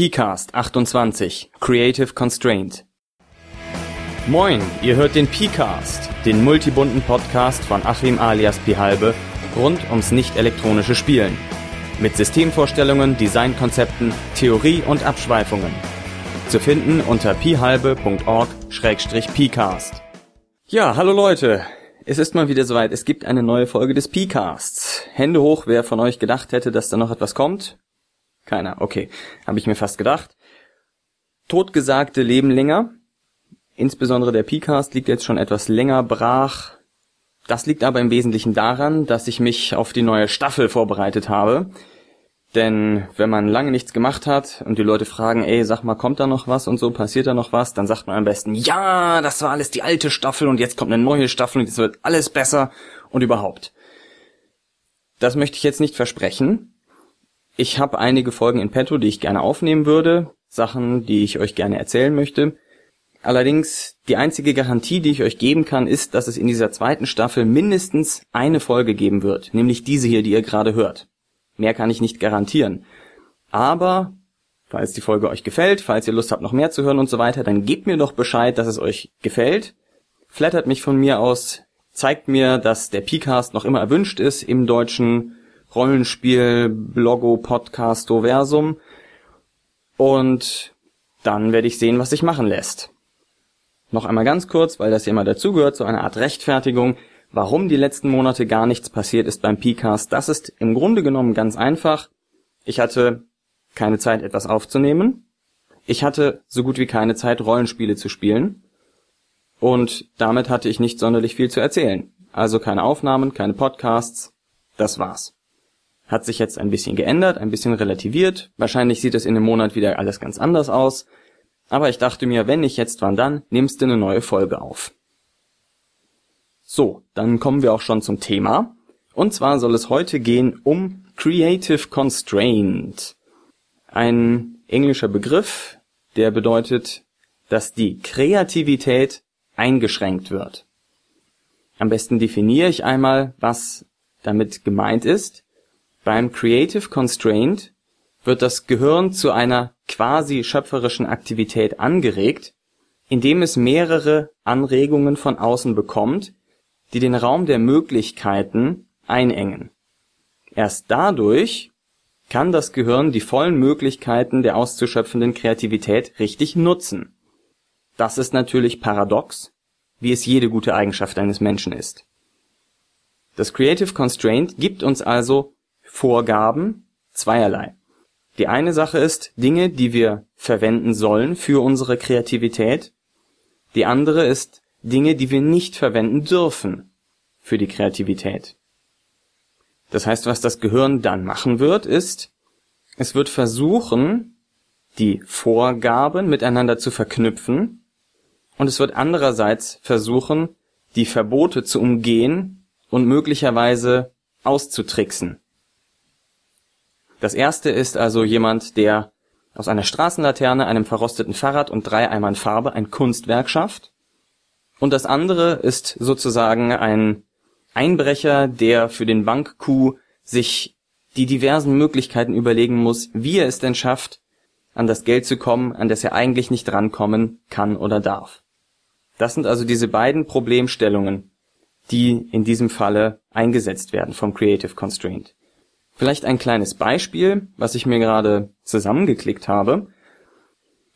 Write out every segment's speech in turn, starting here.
PCAST 28 Creative Constraint. Moin, ihr hört den PCAST, den multibunten Podcast von Achim alias Pihalbe rund ums nicht elektronische Spielen. Mit Systemvorstellungen, Designkonzepten, Theorie und Abschweifungen. Zu finden unter pihalbe.org-pcast. Ja, hallo Leute. Es ist mal wieder soweit. Es gibt eine neue Folge des PCasts. Hände hoch, wer von euch gedacht hätte, dass da noch etwas kommt. Keiner, okay. Habe ich mir fast gedacht. Totgesagte leben länger. Insbesondere der P-Cast liegt jetzt schon etwas länger brach. Das liegt aber im Wesentlichen daran, dass ich mich auf die neue Staffel vorbereitet habe. Denn wenn man lange nichts gemacht hat und die Leute fragen, ey, sag mal, kommt da noch was und so, passiert da noch was, dann sagt man am besten, ja, das war alles die alte Staffel und jetzt kommt eine neue Staffel und jetzt wird alles besser und überhaupt. Das möchte ich jetzt nicht versprechen, ich habe einige Folgen in petto, die ich gerne aufnehmen würde, Sachen, die ich euch gerne erzählen möchte. Allerdings die einzige Garantie, die ich euch geben kann, ist, dass es in dieser zweiten Staffel mindestens eine Folge geben wird, nämlich diese hier, die ihr gerade hört. Mehr kann ich nicht garantieren. Aber falls die Folge euch gefällt, falls ihr Lust habt, noch mehr zu hören und so weiter, dann gebt mir doch Bescheid, dass es euch gefällt. Flattert mich von mir aus, zeigt mir, dass der Pcast noch immer erwünscht ist im deutschen Rollenspiel, Blogo, Podcasto Versum. Und dann werde ich sehen, was sich machen lässt. Noch einmal ganz kurz, weil das ja immer dazugehört, so eine Art Rechtfertigung, warum die letzten Monate gar nichts passiert ist beim PCAST. Das ist im Grunde genommen ganz einfach. Ich hatte keine Zeit, etwas aufzunehmen. Ich hatte so gut wie keine Zeit, Rollenspiele zu spielen. Und damit hatte ich nicht sonderlich viel zu erzählen. Also keine Aufnahmen, keine Podcasts. Das war's. Hat sich jetzt ein bisschen geändert, ein bisschen relativiert. Wahrscheinlich sieht es in einem Monat wieder alles ganz anders aus. Aber ich dachte mir, wenn nicht jetzt, wann dann, nimmst du eine neue Folge auf. So, dann kommen wir auch schon zum Thema. Und zwar soll es heute gehen um Creative Constraint. Ein englischer Begriff, der bedeutet, dass die Kreativität eingeschränkt wird. Am besten definiere ich einmal, was damit gemeint ist. Beim Creative Constraint wird das Gehirn zu einer quasi schöpferischen Aktivität angeregt, indem es mehrere Anregungen von außen bekommt, die den Raum der Möglichkeiten einengen. Erst dadurch kann das Gehirn die vollen Möglichkeiten der auszuschöpfenden Kreativität richtig nutzen. Das ist natürlich paradox, wie es jede gute Eigenschaft eines Menschen ist. Das Creative Constraint gibt uns also Vorgaben zweierlei. Die eine Sache ist Dinge, die wir verwenden sollen für unsere Kreativität. Die andere ist Dinge, die wir nicht verwenden dürfen für die Kreativität. Das heißt, was das Gehirn dann machen wird, ist, es wird versuchen, die Vorgaben miteinander zu verknüpfen und es wird andererseits versuchen, die Verbote zu umgehen und möglicherweise auszutricksen. Das erste ist also jemand, der aus einer Straßenlaterne, einem verrosteten Fahrrad und drei Eimern Farbe ein Kunstwerk schafft. Und das andere ist sozusagen ein Einbrecher, der für den Bankcoup sich die diversen Möglichkeiten überlegen muss, wie er es denn schafft, an das Geld zu kommen, an das er eigentlich nicht rankommen kann oder darf. Das sind also diese beiden Problemstellungen, die in diesem Falle eingesetzt werden vom Creative Constraint. Vielleicht ein kleines Beispiel, was ich mir gerade zusammengeklickt habe.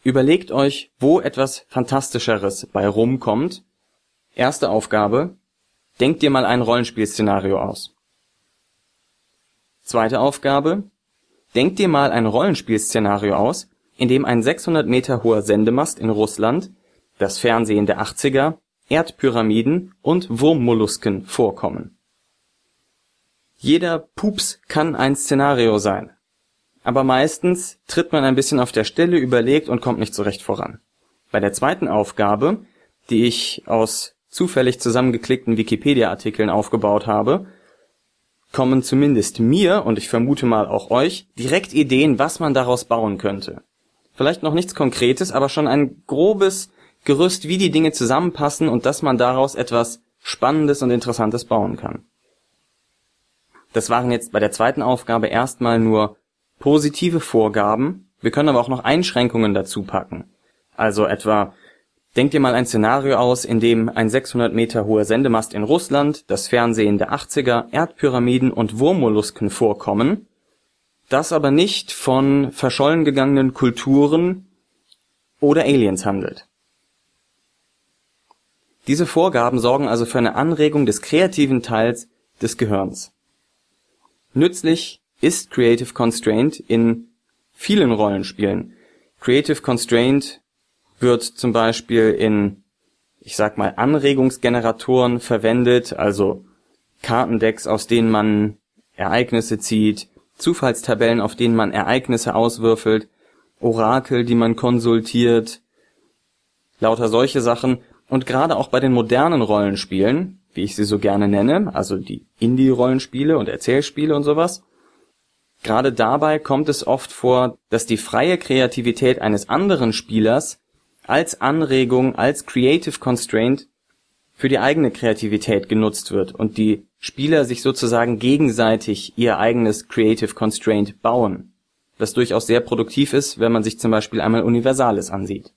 Überlegt euch, wo etwas Fantastischeres bei rumkommt. Erste Aufgabe. Denkt dir mal ein Rollenspielszenario aus. Zweite Aufgabe. Denkt dir mal ein Rollenspielszenario aus, in dem ein 600 Meter hoher Sendemast in Russland, das Fernsehen der 80er, Erdpyramiden und Wurmmollusken vorkommen. Jeder Pups kann ein Szenario sein. Aber meistens tritt man ein bisschen auf der Stelle, überlegt und kommt nicht so recht voran. Bei der zweiten Aufgabe, die ich aus zufällig zusammengeklickten Wikipedia-Artikeln aufgebaut habe, kommen zumindest mir und ich vermute mal auch euch direkt Ideen, was man daraus bauen könnte. Vielleicht noch nichts Konkretes, aber schon ein grobes Gerüst, wie die Dinge zusammenpassen und dass man daraus etwas Spannendes und Interessantes bauen kann. Das waren jetzt bei der zweiten Aufgabe erstmal nur positive Vorgaben, Wir können aber auch noch Einschränkungen dazu packen. Also etwa, denkt dir mal ein Szenario aus, in dem ein 600 Meter hoher Sendemast in Russland, das Fernsehen der 80er, Erdpyramiden und Wurmmollusken vorkommen, das aber nicht von verschollen gegangenen Kulturen oder Aliens handelt. Diese Vorgaben sorgen also für eine Anregung des kreativen Teils des Gehirns. Nützlich ist Creative Constraint in vielen Rollenspielen. Creative Constraint wird zum Beispiel in, ich sag mal, Anregungsgeneratoren verwendet, also Kartendecks, aus denen man Ereignisse zieht, Zufallstabellen, auf denen man Ereignisse auswürfelt, Orakel, die man konsultiert, lauter solche Sachen. Und gerade auch bei den modernen Rollenspielen, wie ich sie so gerne nenne, also die Indie-Rollenspiele und Erzählspiele und sowas, gerade dabei kommt es oft vor, dass die freie Kreativität eines anderen Spielers als Anregung, als Creative Constraint für die eigene Kreativität genutzt wird und die Spieler sich sozusagen gegenseitig ihr eigenes Creative Constraint bauen, was durchaus sehr produktiv ist, wenn man sich zum Beispiel einmal Universales ansieht.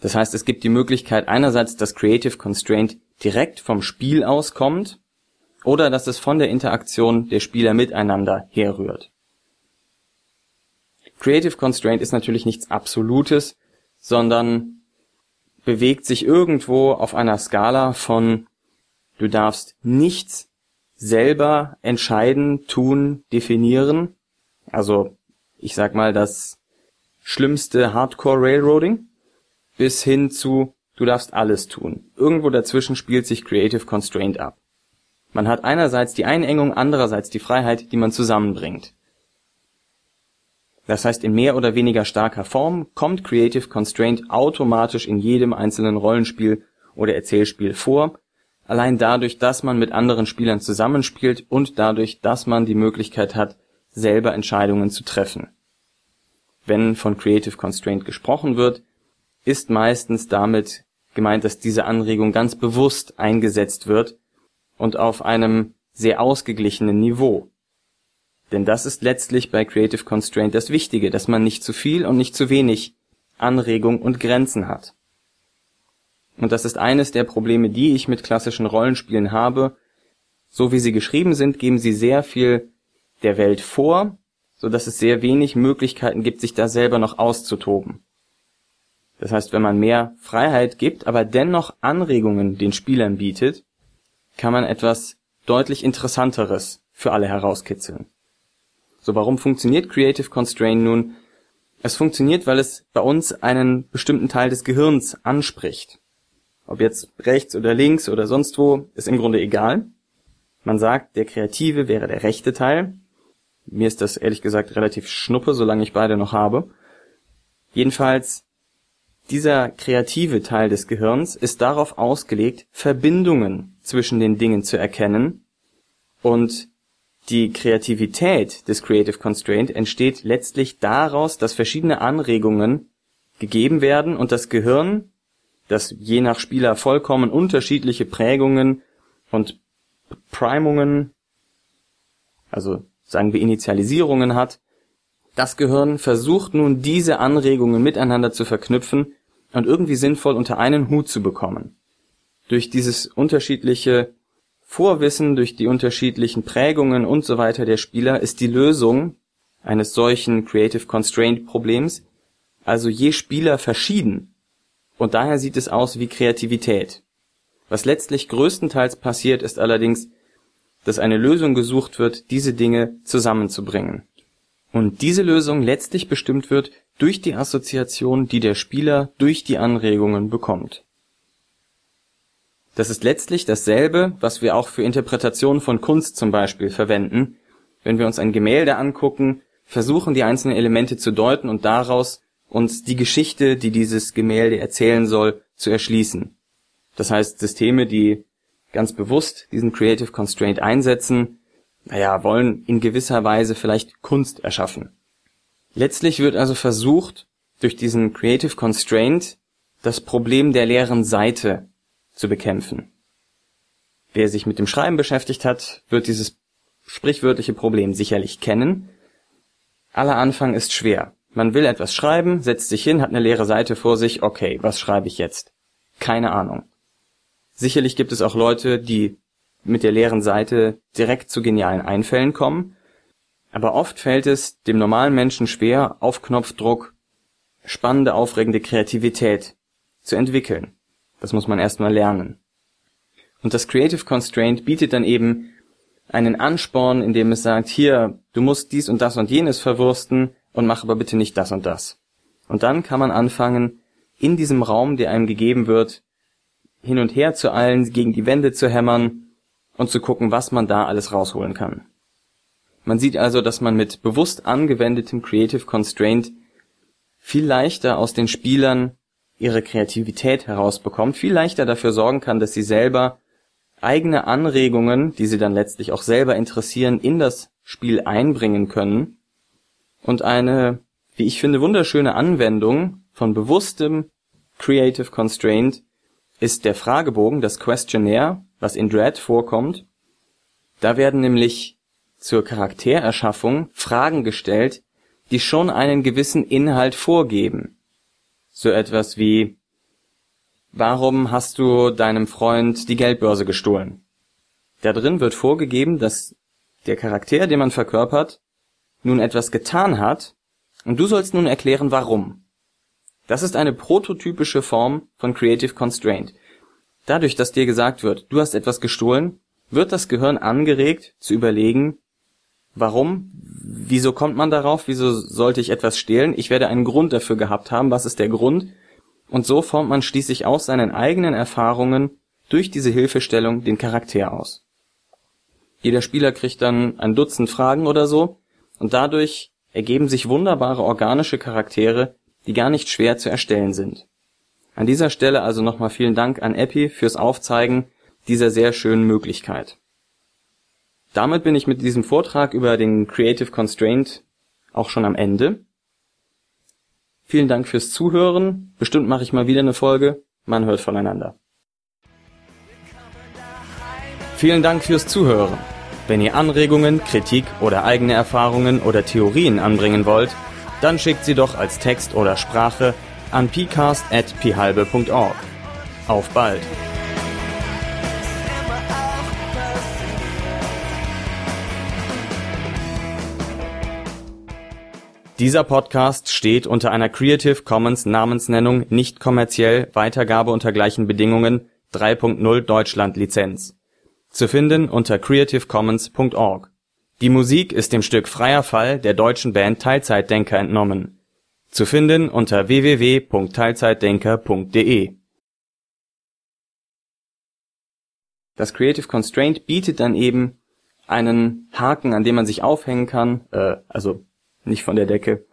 Das heißt, es gibt die Möglichkeit einerseits, dass Creative Constraint direkt vom Spiel auskommt oder dass es von der Interaktion der Spieler miteinander herrührt. Creative Constraint ist natürlich nichts Absolutes, sondern bewegt sich irgendwo auf einer Skala von du darfst nichts selber entscheiden, tun, definieren. Also ich sag mal das schlimmste Hardcore Railroading bis hin zu du darfst alles tun. Irgendwo dazwischen spielt sich Creative Constraint ab. Man hat einerseits die Einengung, andererseits die Freiheit, die man zusammenbringt. Das heißt, in mehr oder weniger starker Form kommt Creative Constraint automatisch in jedem einzelnen Rollenspiel oder Erzählspiel vor, allein dadurch, dass man mit anderen Spielern zusammenspielt und dadurch, dass man die Möglichkeit hat, selber Entscheidungen zu treffen. Wenn von Creative Constraint gesprochen wird, ist meistens damit gemeint, dass diese Anregung ganz bewusst eingesetzt wird und auf einem sehr ausgeglichenen Niveau. Denn das ist letztlich bei Creative Constraint das Wichtige, dass man nicht zu viel und nicht zu wenig Anregung und Grenzen hat. Und das ist eines der Probleme, die ich mit klassischen Rollenspielen habe. So wie sie geschrieben sind, geben sie sehr viel der Welt vor, so dass es sehr wenig Möglichkeiten gibt, sich da selber noch auszutoben. Das heißt, wenn man mehr Freiheit gibt, aber dennoch Anregungen den Spielern bietet, kann man etwas deutlich Interessanteres für alle herauskitzeln. So, warum funktioniert Creative Constraint nun? Es funktioniert, weil es bei uns einen bestimmten Teil des Gehirns anspricht. Ob jetzt rechts oder links oder sonst wo, ist im Grunde egal. Man sagt, der Kreative wäre der rechte Teil. Mir ist das ehrlich gesagt relativ schnuppe, solange ich beide noch habe. Jedenfalls, dieser kreative Teil des Gehirns ist darauf ausgelegt, Verbindungen zwischen den Dingen zu erkennen und die Kreativität des Creative Constraint entsteht letztlich daraus, dass verschiedene Anregungen gegeben werden und das Gehirn, das je nach Spieler vollkommen unterschiedliche Prägungen und Primungen, also sagen wir Initialisierungen hat, das Gehirn versucht nun diese Anregungen miteinander zu verknüpfen und irgendwie sinnvoll unter einen Hut zu bekommen. Durch dieses unterschiedliche Vorwissen durch die unterschiedlichen Prägungen und so weiter der Spieler ist die Lösung eines solchen Creative Constraint Problems also je Spieler verschieden. Und daher sieht es aus wie Kreativität. Was letztlich größtenteils passiert, ist allerdings, dass eine Lösung gesucht wird, diese Dinge zusammenzubringen. Und diese Lösung letztlich bestimmt wird durch die Assoziation, die der Spieler durch die Anregungen bekommt. Das ist letztlich dasselbe, was wir auch für Interpretationen von Kunst zum Beispiel verwenden. Wenn wir uns ein Gemälde angucken, versuchen die einzelnen Elemente zu deuten und daraus uns die Geschichte, die dieses Gemälde erzählen soll, zu erschließen. Das heißt, Systeme, die ganz bewusst diesen Creative Constraint einsetzen, naja, wollen in gewisser Weise vielleicht Kunst erschaffen. Letztlich wird also versucht, durch diesen Creative Constraint das Problem der leeren Seite zu bekämpfen. Wer sich mit dem Schreiben beschäftigt hat, wird dieses sprichwörtliche Problem sicherlich kennen. aller Anfang ist schwer. Man will etwas schreiben, setzt sich hin, hat eine leere Seite vor sich, okay, was schreibe ich jetzt? Keine Ahnung. Sicherlich gibt es auch Leute, die mit der leeren Seite direkt zu genialen Einfällen kommen, aber oft fällt es dem normalen Menschen schwer, auf Knopfdruck spannende, aufregende Kreativität zu entwickeln. Das muss man erstmal lernen. Und das Creative Constraint bietet dann eben einen Ansporn, indem es sagt, hier, du musst dies und das und jenes verwursten und mach aber bitte nicht das und das. Und dann kann man anfangen, in diesem Raum, der einem gegeben wird, hin und her zu eilen, gegen die Wände zu hämmern und zu gucken, was man da alles rausholen kann. Man sieht also, dass man mit bewusst angewendetem Creative Constraint viel leichter aus den Spielern ihre Kreativität herausbekommt, viel leichter dafür sorgen kann, dass sie selber eigene Anregungen, die sie dann letztlich auch selber interessieren, in das Spiel einbringen können und eine, wie ich finde, wunderschöne Anwendung von bewusstem Creative Constraint ist der Fragebogen, das Questionnaire, was in Dread vorkommt. Da werden nämlich zur Charaktererschaffung Fragen gestellt, die schon einen gewissen Inhalt vorgeben. So etwas wie Warum hast du deinem Freund die Geldbörse gestohlen? Da drin wird vorgegeben, dass der Charakter, den man verkörpert, nun etwas getan hat, und du sollst nun erklären, warum. Das ist eine prototypische Form von Creative Constraint. Dadurch, dass dir gesagt wird, du hast etwas gestohlen, wird das Gehirn angeregt zu überlegen, warum, wieso kommt man darauf, wieso sollte ich etwas stehlen, ich werde einen Grund dafür gehabt haben, was ist der Grund, und so formt man schließlich aus seinen eigenen Erfahrungen durch diese Hilfestellung den Charakter aus. Jeder Spieler kriegt dann ein Dutzend Fragen oder so, und dadurch ergeben sich wunderbare organische Charaktere, die gar nicht schwer zu erstellen sind. An dieser Stelle also nochmal vielen Dank an Epi fürs Aufzeigen dieser sehr schönen Möglichkeit. Damit bin ich mit diesem Vortrag über den Creative Constraint auch schon am Ende. Vielen Dank fürs Zuhören. Bestimmt mache ich mal wieder eine Folge. Man hört voneinander. Vielen Dank fürs Zuhören. Wenn ihr Anregungen, Kritik oder eigene Erfahrungen oder Theorien anbringen wollt, dann schickt sie doch als Text oder Sprache an pcast.phalbe.org. Auf bald! Dieser Podcast steht unter einer Creative Commons Namensnennung nicht kommerziell Weitergabe unter gleichen Bedingungen 3.0 Deutschland Lizenz. Zu finden unter creativecommons.org. Die Musik ist dem Stück Freier Fall der deutschen Band Teilzeitdenker entnommen. Zu finden unter www.teilzeitdenker.de. Das Creative Constraint bietet dann eben einen Haken, an dem man sich aufhängen kann, äh, also nicht von der Decke,